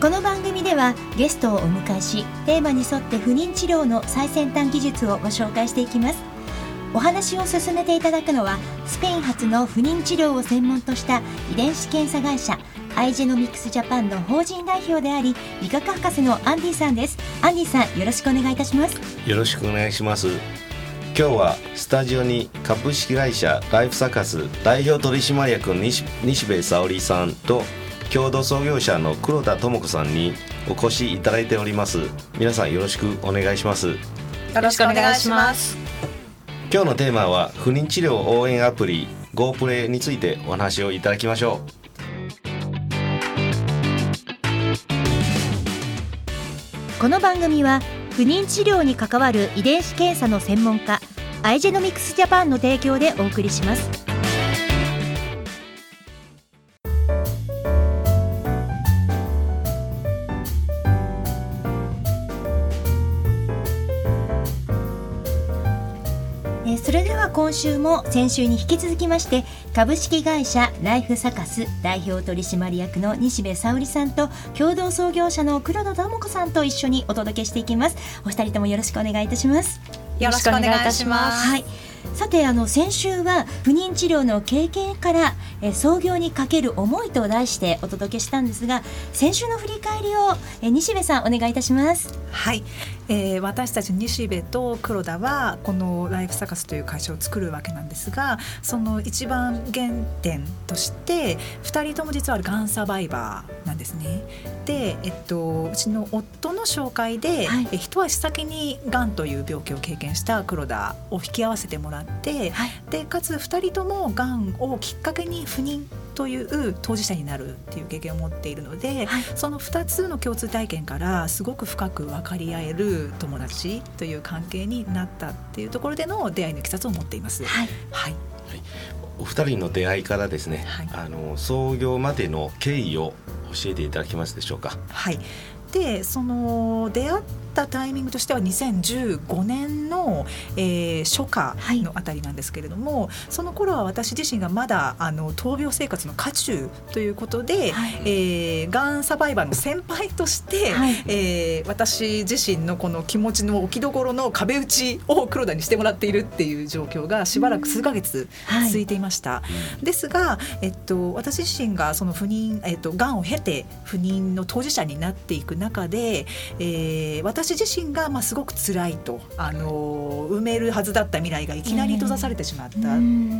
この番組ではゲストをお迎えしテーマに沿って不妊治療の最先端技術をご紹介していきます。お話を進めていただくのはスペイン発の不妊治療を専門とした遺伝子検査会社アイジェノミクスジャパンの法人代表であり理学博士のアンディさんです。アンディさんよろしくお願いいたします。よろしくお願いします。今日はスタジオに株式会社ライフサカス代表取締役西西部沙織さんと共同創業者の黒田智子さんにお越しいただいております。皆さんよろしくお願いします。よろしくお願いします。今日のテーマは不妊治療応援アプリ Go プレイについてお話をいただきましょう。この番組は不妊治療に関わる遺伝子検査の専門家アイジェノミクスジャパンの提供でお送りします今週も先週に引き続きまして株式会社ライフサカス代表取締役の西部沙織さんと共同創業者の黒田智子さんと一緒にお届けしていきます。お二人ともよろしくお願いいたします。よろしくお願いいたします。はい。さてあの先週は不妊治療の経験からえ創業にかける思いと題してお届けしたんですが先週の振り返りをえ西部さんお願いいたします。はい、えー、私たち西部と黒田はこのライフサカスという会社を作るわけなんですがその一番原点として2人とも実はがんサバイバーなんですね。で、えっと、うちの夫の紹介で、はい、え一足先にがんという病気を経験した黒田を引き合わせてもらって、はい、でかつ2人ともがんをきっかけに不妊という当事者になるっていう経験を持っているので、はい、その2つの共通体験からすごく深く分かり合える友達という関係になったっていうところでの出会いのいきさつを持っています。はい、はい。お二人の出会いからですね、はい、あの創業までの経緯を教えていただけますでしょうか？はい。でその出会っったタイミングとしては2015年の、えー、初夏のあたりなんですけれども、はい、その頃は私自身がまだあの闘病生活の渦中ということで、はい、えー、がんサバイバーの先輩として、はい、えー、私自身のこの気持ちの置きどころの壁打ちを黒田にしてもらっているっていう状況がしばらく数か月続いていました。ですが、えっと、私自身がその不妊、えっと、がんを経て不妊の当事者になっていく中で、えー、私私自身がまあすごく辛いとあの埋めるはずだった未来がいきなり閉ざされてしまったっ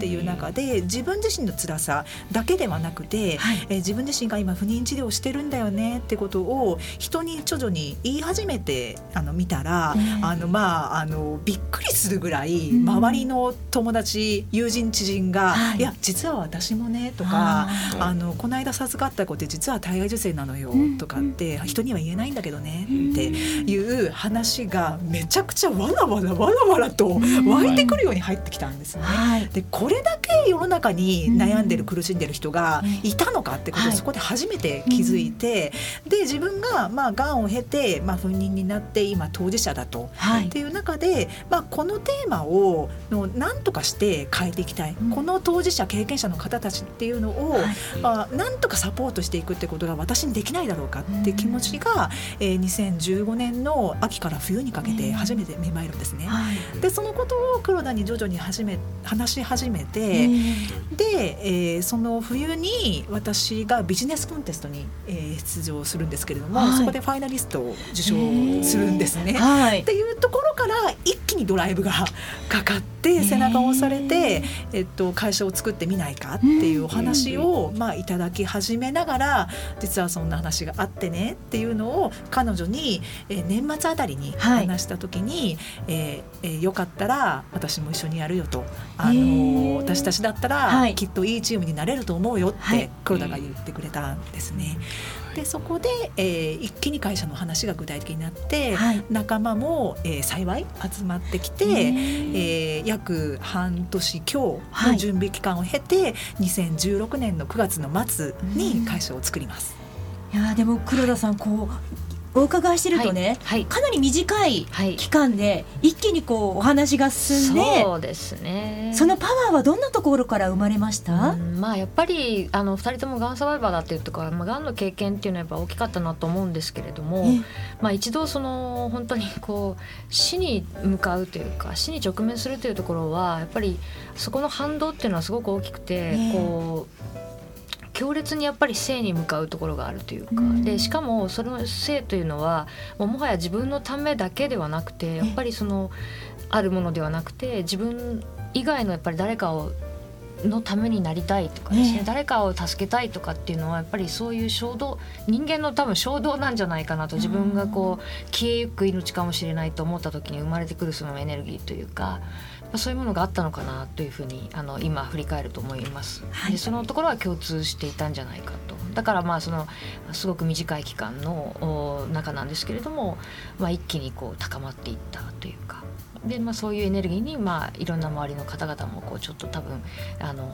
ていう中で自分自身の辛さだけではなくて、はい、え自分自身が今不妊治療をしてるんだよねってことを人に徐々に言い始めてあの見たら、あのまああのびっくりするぐらい周りの友達友人知人が「い。や実は私もね」とか「あのこの間授かった子って実は体外受精なのよ」とかって人には言えないんだけどねっていう話がめちゃくちゃわらわらわらわらと湧いてくるように入ってきたんですね。はい、でこれだけ世の中に悩んでる苦しんでる人がいたのかってことをそこで初めて気づいて、で自分がまあがんを経てまあ不妊になって今当事者だと、はい、っていう中でまあこのテーマをの何とかして変えていきたい、うん、この当事者経験者の方たちっていうのを、はい、まあなんとかサポートしていくってことが私にできないだろうかって気持ちが、えー、2015年の秋から冬にかけて初めて芽生えるんですね。はい、でそのことを黒田に徐々に始め話し始めて、で、えー、その冬に私がビジネスコンテストに、えー、出場するんですけれども、はい、そこでファイナリストを受賞するんですね。はい、っていうところから一気にドライブがかかって背中を押されて、えっと、会社を作ってみないかっていうお話を、まあ、いただき始めながら実はそんな話があってねっていうのを彼女に、えー、年末あたりに話した時に、はい、えー、えー、よかったら私も一緒にやるよと、あの私たちだったら、きっといいチームになれると思うよって黒田が言ってくれたんですね。でそこで、えー、一気に会社の話が具体的になって、はい、仲間も、えー、幸い集まってきて、えー、約半年強の準備期間を経て、はい、2016年の9月の末に会社を作ります。いやでも黒田さんこうお伺いしてるとね、はいはい、かなり短い期間で一気にこうお話が進んで、そうですね。そのパワーはどんなところから生まれました、まあ、やっぱりあの2人ともがんサバイバーだっていうとか、まあ、がんの経験っていうのはやっぱ大きかったなと思うんですけれども、まあ、一度その本当にこう死に向かうというか死に直面するというところはやっぱりそこの反動っていうのはすごく大きくて、こう強烈にやっぱり性に向かうところがあるというか、うん、でしかもその性というのはもうもはや自分のためだけではなくてやっぱりそのあるものではなくて自分以外のやっぱり誰かをのためになりたいとかですね、誰かを助けたいとかっていうのはやっぱりそういう衝動人間の多分衝動なんじゃないかなと自分がこう消えゆく命かもしれないと思った時に生まれてくるそのエネルギーというかそういうものがあったのかなというふうにあの今振り返ると思います。はい、でそのところは共通していたんじゃないかと。だからまあそのすごく短い期間の中なんですけれども、まあ、一気にこう高まっていったというか。でまあ、そういうエネルギーに、まあ、いろんな周りの方々もこうちょっと多分あの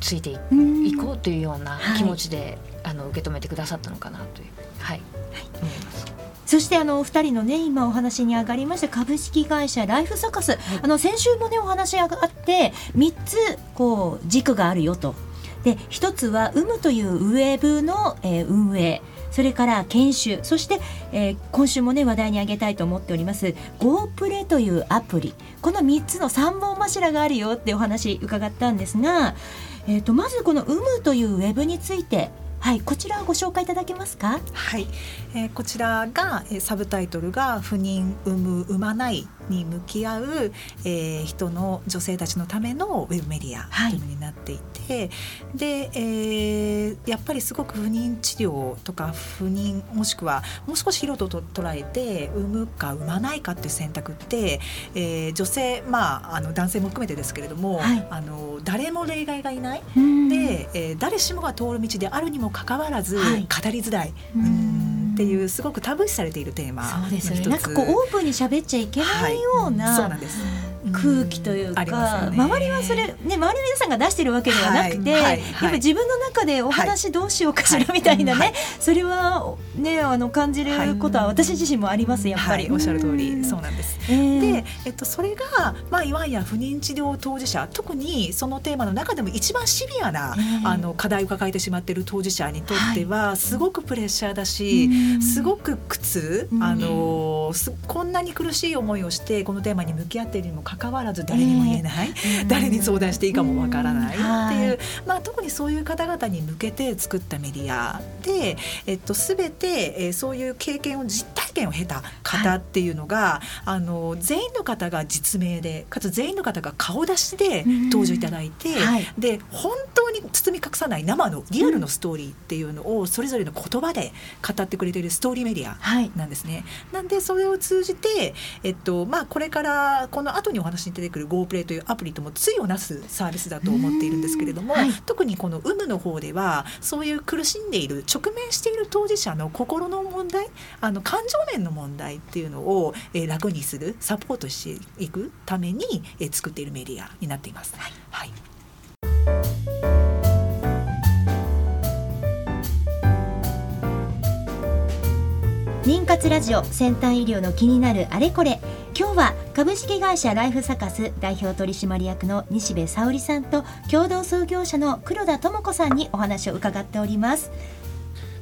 ついていこうというような気持ちで、はい、あの受け止めてくださったのかなという、はい、はい、思います。そしてあのお二人のね今お話に上がりました株式会社ライフサカス、はい、あの先週もねお話があって3つこう軸があるよと。で1つは UM というウェブの、えー、運営それから研修そして、えー、今週もね話題に挙げたいと思っております GoPlay というアプリ。この3つの3本柱があるよってお話伺ったんですが、えーと、まずこの UM というウェブについてはいこちらをご紹介いただけますか？はい、えー、こちらが、えー、サブタイトルが不妊産む産まないに向き合う、えー、人の女性たちのためのウェブメディアというのになっていて、はい、で、えー、やっぱりすごく不妊治療とか不妊もしくはもう少し広くと捉えて産むか産まないかっていう選択って、えー、女性まああの男性も含めてですけれども、はい、あの誰も例外がいない。で、えー、誰しもが通る道であるにもかかわらず、語りづらい。うんっていうすごくタブー視されているテーマそうですね。なんかこうオープンに喋っちゃいけないような、はい、そうなんです空気というか、ね、周りはそれ、ね、周りの皆さんが出してるわけではなくて、はいはい、やっぱり自分の中でお話どうしようかしらみたいなね、それは、ね、あの感じることは私自身もありますやっぱり、おっしゃる通りそうなんです。えー、で、えっと、それが、まあ、いわゆる不妊治療当事者特にそのテーマの中でも一番シビアな、えー、あの課題を抱えてしまっている当事者にとっては、すごくプレッシャーだし、すごく苦痛、あのこんなに苦しい思いをしてこのテーマに向き合っているにもかかわらず誰にも言えない、えー、誰に相談していいかもわからないっていう、まあ、特にそういう方々に向けて作ったメディアで、えっと、全て、えー、そういう経験を実体験を経た方っていうのが、はい、あの全員の方が実名でかつ全員の方が顔出しで登場いただいて、はい、で本当に包み隠さない生のリアルのストーリーっていうのをそれぞれの言葉で語ってくれているストーリーメディアなんですね。はい、なんでそれを通じて、えっとまあ、これからこの後にお話に出てくる GoPlay というアプリとも対をなすサービスだと思っているんですけれども、はい、特にこの有無の方ではそういう苦しんでいる直面している当事者の心の問題あの感情面の問題っていうのを、えー、楽にするサポートしていくために、えー、作っているメディアになっています。はい、はい。妊活ラジオ先端医療の気になるあれこれ。今日は株式会社ライフサカス代表取締役の西部沙織さんと共同創業者の黒田智子さんにお話を伺っております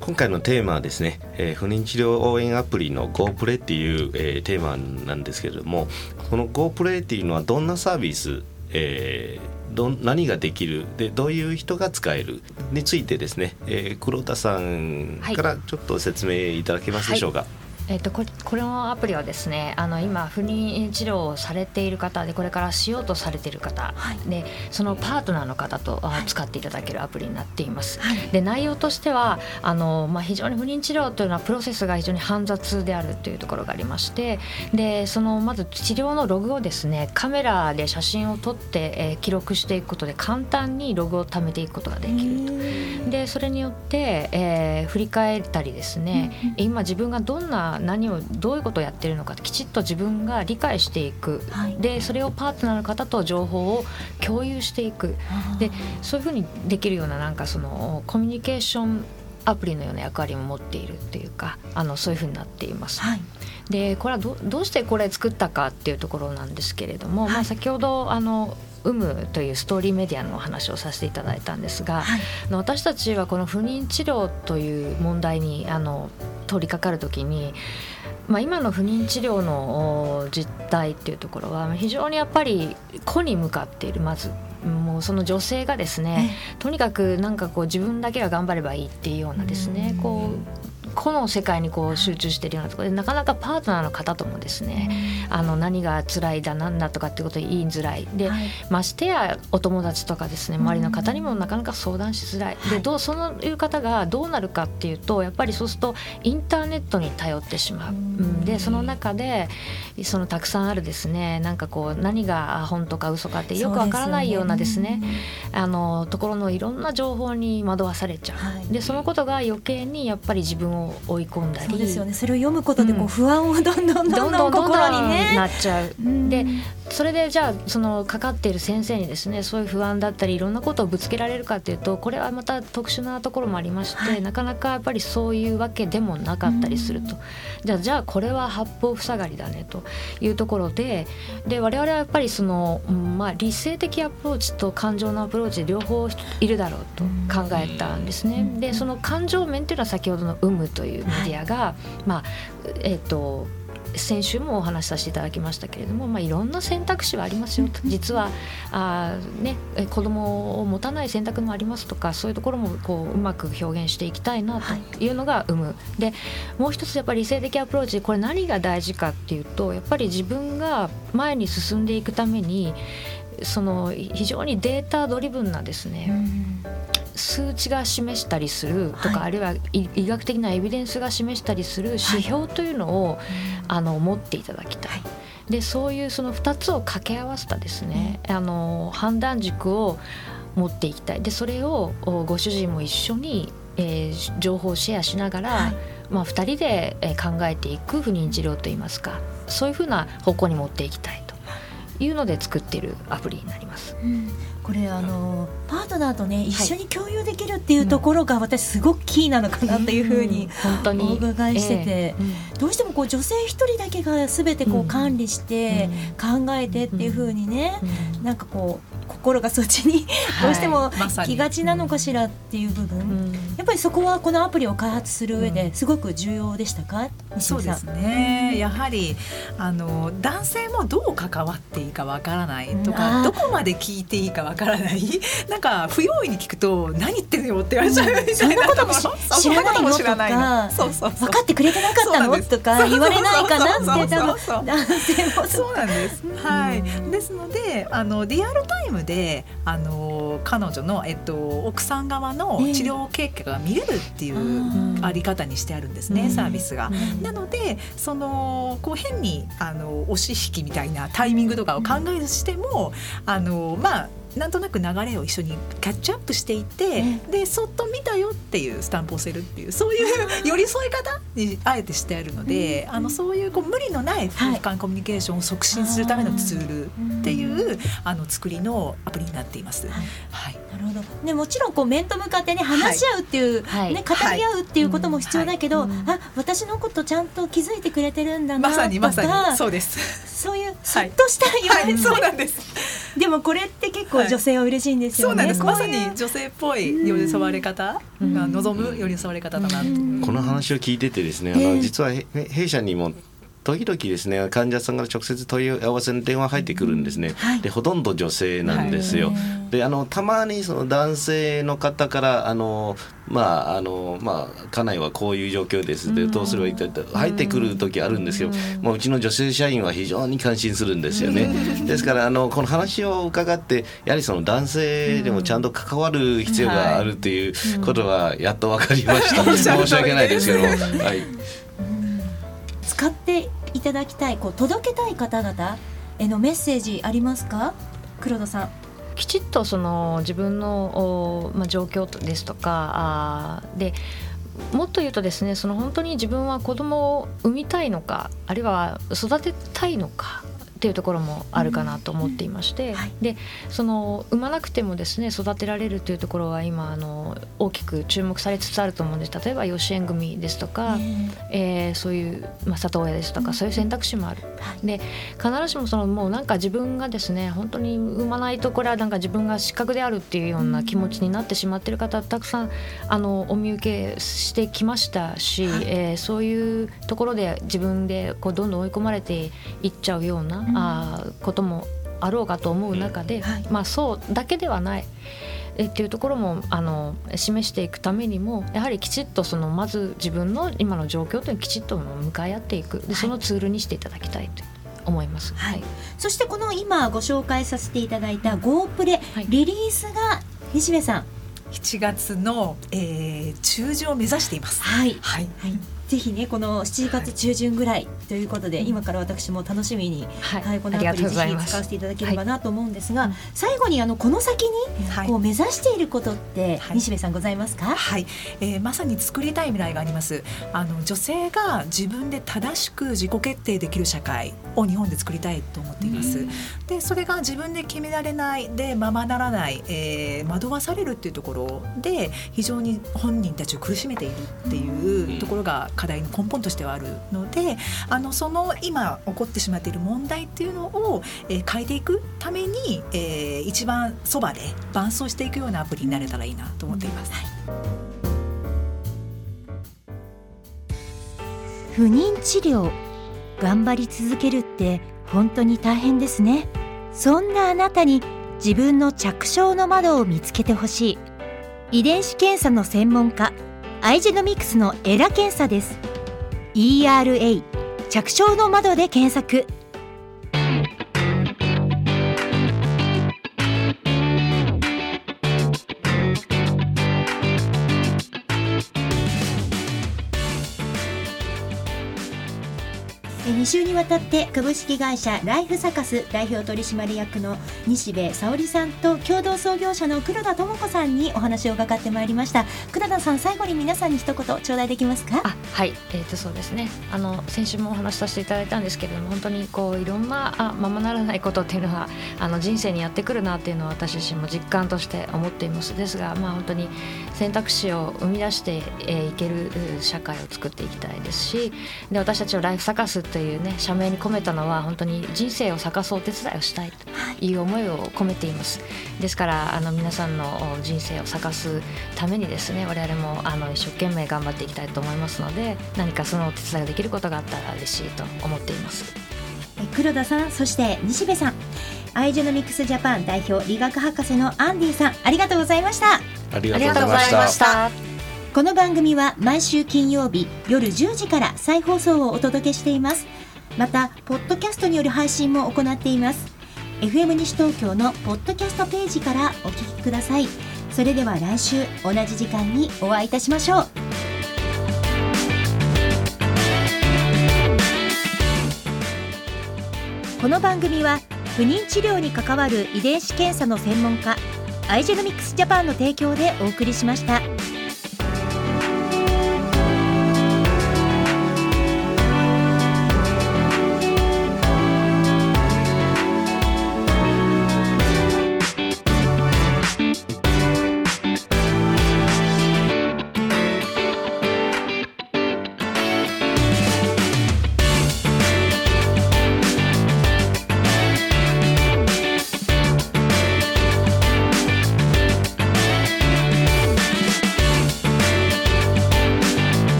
今回のテーマはですね、えー、不妊治療応援アプリの GoPlay っていう、えー、テーマなんですけれどもこの GoPlay っていうのはどんなサービス、えー、ど何ができるでどういう人が使えるについてですね、えー、黒田さんからちょっと説明いただけますでしょうか。はいえっと、ここのアプリはですねあの今不妊治療をされている方でこれからしようとされている方、はい、でそのパートナーの方と、はい、使っていただけるアプリになっています。はい、で内容としてはあの、まあ、非常に不妊治療というのはプロセスが非常に煩雑であるというところがありましてでそのまず治療のログをですねカメラで写真を撮って、えー、記録していくことで簡単にログを貯めていくことができると。でそれによって、えー、振り返ったりですね、うんうん、今自分がどんな何をどういうことをやってるのかきちっと自分が理解していく、はい、でそれをパートナーの方と情報を共有していく。でそういうふうにできるようななんかそのコミュニケーションアプリのような役割も持っているっていうかあのそういうふうになっています。はい、でこれはどどうしてこれ作ったかっていうところなんですけれども、はい、まあ、先ほどあの有無というストーリーメディアのお話をさせていただいたんですが、はい、私たちはこの不妊治療という問題にあの取り掛かる時にまあ、今の不妊治療の実態っていうところは非常にやっぱり個に向かっているまずもうその女性がですねとにかくなんかこう自分だけが頑張ればいいっていうようなですねこう個の世界にこう集中しているようなところでなかなかパートナーの方ともですね、あの何が辛いだなんだとかってことを言いづらい。で、はい、ましてやお友達とかですね周りの方にもなかなか相談しづらい、でどうそういう方がどうなるかっていうとやっぱりそうするとインターネットに頼ってしまう。うん、でその中でそのたくさんあるですねなんかこう何が本とか嘘かってよくわからないようなですね、ね、あのところのいろんな情報に惑わされちゃう。はい、でそのことが余計にやっぱり自分を追い込んだり。そうですよね。それを読むことでこう不安をどんどんどんどん心にね。なっちゃう。でそれでじゃあそのかかっている先生にですねそういう不安だったりいろんなことをぶつけられるかっていうとこれはまた特殊なところもありまして、はい、なかなかやっぱりそういうわけでもなかったりすると、じゃあじゃあこれは八方塞がりだねというところでで我々はやっぱりその、まあ、理性的アプローチと感情のアプローチ両方いるだろうと考えたんですね。でその感情面っていうのは先ほどの「有無」というメディアが、まあえっ、ー、と先週もお話しさせていただきましたけれども、まあ、いろんな選択肢はありますよと。実はあ、ね、子供を持たない選択もありますとかそういうところもこううまく表現していきたいなとい。うのが生む。でもう一つやっぱり理性的アプローチでこれ何が大事かっていうとやっぱり自分が前に進んでいくためにその非常にデータドリブンなですね、数値が示したりするとか、はい、あるいは医学的なエビデンスが示したりする指標というのを、はい、あの持っていただきたい。でそういうその2つを掛け合わせたですね、あの判断軸を持っていきたい。でそれをご主人も一緒に、えー、情報をシェアしながら、はい、まあ、2人で考えていく不妊治療といいますかそういうふうな方向に持っていきたいというので作っているアプリになります。うんこれあのパートナーとね一緒に共有できるっていうところが私すごくキーなのかなというふうにお伺いしてて、どうしてもこう女性一人だけが全てこう管理して考えてっていうふうにね、なんかこう心がそっちにどうしても気がちなのかしらっていう部分、やっぱりそこはこのアプリを開発する上ですごく重要でしたか、そうですね、やはりあの男性もどう関わっていいかわからないとか、どこまで聞いていいかわからない。なんか不用意に聞くと何言ってんのよって言われちゃうみたいな、そんなことも知らないの。そうそう分かってくれてなかったの？とか言われないかな？って多分男性も。そうなんです、はい、ですのであのリアルタイムであの彼女の、えっと、奥さん側の治療経過が見れるっていうあり方にしてあるんですね、えー、サービスが。なのでそのこう変にあの押し引きみたいなタイミングとかを考えしても、あのまあなんとなく流れを一緒にキャッチアップしていて、でそっと見たよっていうスタンプを押せるっていうそういう寄り添い方にあえてしてあるので、あのそういうこう無理のない夫婦間コミュニケーションを促進するためのツールっていう、あの作りのアプリになっています。はい、はい、なるほど。ね、もちろんこう面と向かってね話し合うっていう、はい、ね、語り合うっていうことも必要だけど、はい、あ私のことちゃんと気づいてくれてるんだなとかまさにまさに。そうです。そういうそっとした言われ、そうなんですでもこれって結構女性は嬉しいんですよね、まさに女性っぽい寄り添われ方が望む寄り添われ方だなと、この話を聞いててですねあの実は弊社にも時々ですね患者さんから直接問い合わせの電話入ってくるんですね、はい、でほとんど女性なんですよ。であのたまにその男性の方からあのまああのまあ家内はこういう状況です。でどうすればいいかって入ってくる時あるんですけど、まあ、うちの女性社員は非常に感心するんですよね。ですからあのこの話を伺ってやはりその男性でもちゃんと関わる必要があるっていうことはやっと分かりました。申し訳ないですけど。はい、使っていただきたいこう届けたい方々へのメッセージありますか？黒田さん。きちっとその自分の、まあ、状況ですとかあでもっと言うとですねその本当に自分は子供を産みたいのかあるいは育てたいのかっていうところもあるかなと思っていまして、でその産まなくてもですね育てられるっていうところは今あの大きく注目されつつあると思うんです。例えば養子縁組ですとか、えー、そういう、まあ、里親ですとかそういう選択肢もある。で必ずしもそのもうなんか自分がですね本当に産まないとこれはなんか自分が失格であるっていうような気持ちになってしまってる方たくさんあのお見受けしてきましたし、はい、えー、そういうところで自分でこうどんどん追い込まれていっちゃうようなあこともあろうかと思う中で、はい、まあそうだけではない。えっていうところもあの示していくためにもやはりきちっとそのまず自分の今の状況というのをきちっと向かい合っていく。でそのツールにしていただきたいと思います、はい、そしてこの今ご紹介させていただいた GO プレ、はい、リリースが西部さん。7月の、えー、中旬を目指しています。はい、はい、はいぜひねこの7月中旬ぐらいということで、はい、今から私も楽しみに、はい、はい、このアプリぜひ使わせていただければなと思うんですが、はい、最後にあのこの先にこう目指していることって、西部さんございますか？はい、えー、まさに作りたい未来があります。あの女性が自分で正しく自己決定できる社会を日本で作りたいと思っています。でそれが自分で決められないでままならない、えー、惑わされるっていうところで非常に本人たちを苦しめているっていうところが課題の根本としてはあるのであのその今起こってしまっている問題っていうのを、えー、変えていくために、えー、一番そばで伴走していくようなアプリになれたらいいなと思っています。不妊治療頑張り続けるって本当に大変ですね。そんなあなたに自分の着床の窓を見つけてほしい。遺伝子検査の専門家アイジェノミクスのエラ検査です。ERA 着床の窓で検索。週にわたって株式会社ライフサカス代表取締役の西部沙織さんと共同創業者の黒田智子さんにお話を伺ってまいりました。黒田さん最後に皆さんに一言頂戴できますか？あはい。えー、とそうですね。あの先週もお話しさせていただいたんですけれども本当にこういろんなあままならないことっていうのがあの人生にやってくるなっていうのは私自身も実感として思っています。ですがまあ本当に選択肢を生み出してい、えー、ける社会を作っていきたいですしで私たちをライフサカスといういうね社名に込めたのは本当に人生を咲かすお手伝いをしたいとい。う思いを込めています、ですからあの皆さんの人生を咲かすためにですね我々もあの一生懸命頑張っていきたいと思いますので何かそのお手伝いができることがあったら嬉しいと思っています。黒田さんそして西部さん。アイジェノミクスジャパン代表理学博士のアンディさんありがとうございました。ありがとうございました。この番組は毎週金曜日夜10時から再放送をお届けしていますまたポッドキャストによる配信も行っています。FM 西東京のポッドキャストページからお聞きください。それでは来週同じ時間にお会いいたしましょう。この番組は不妊治療に関わる遺伝子検査の専門家アイジェノミクスジャパンの提供でお送りしました。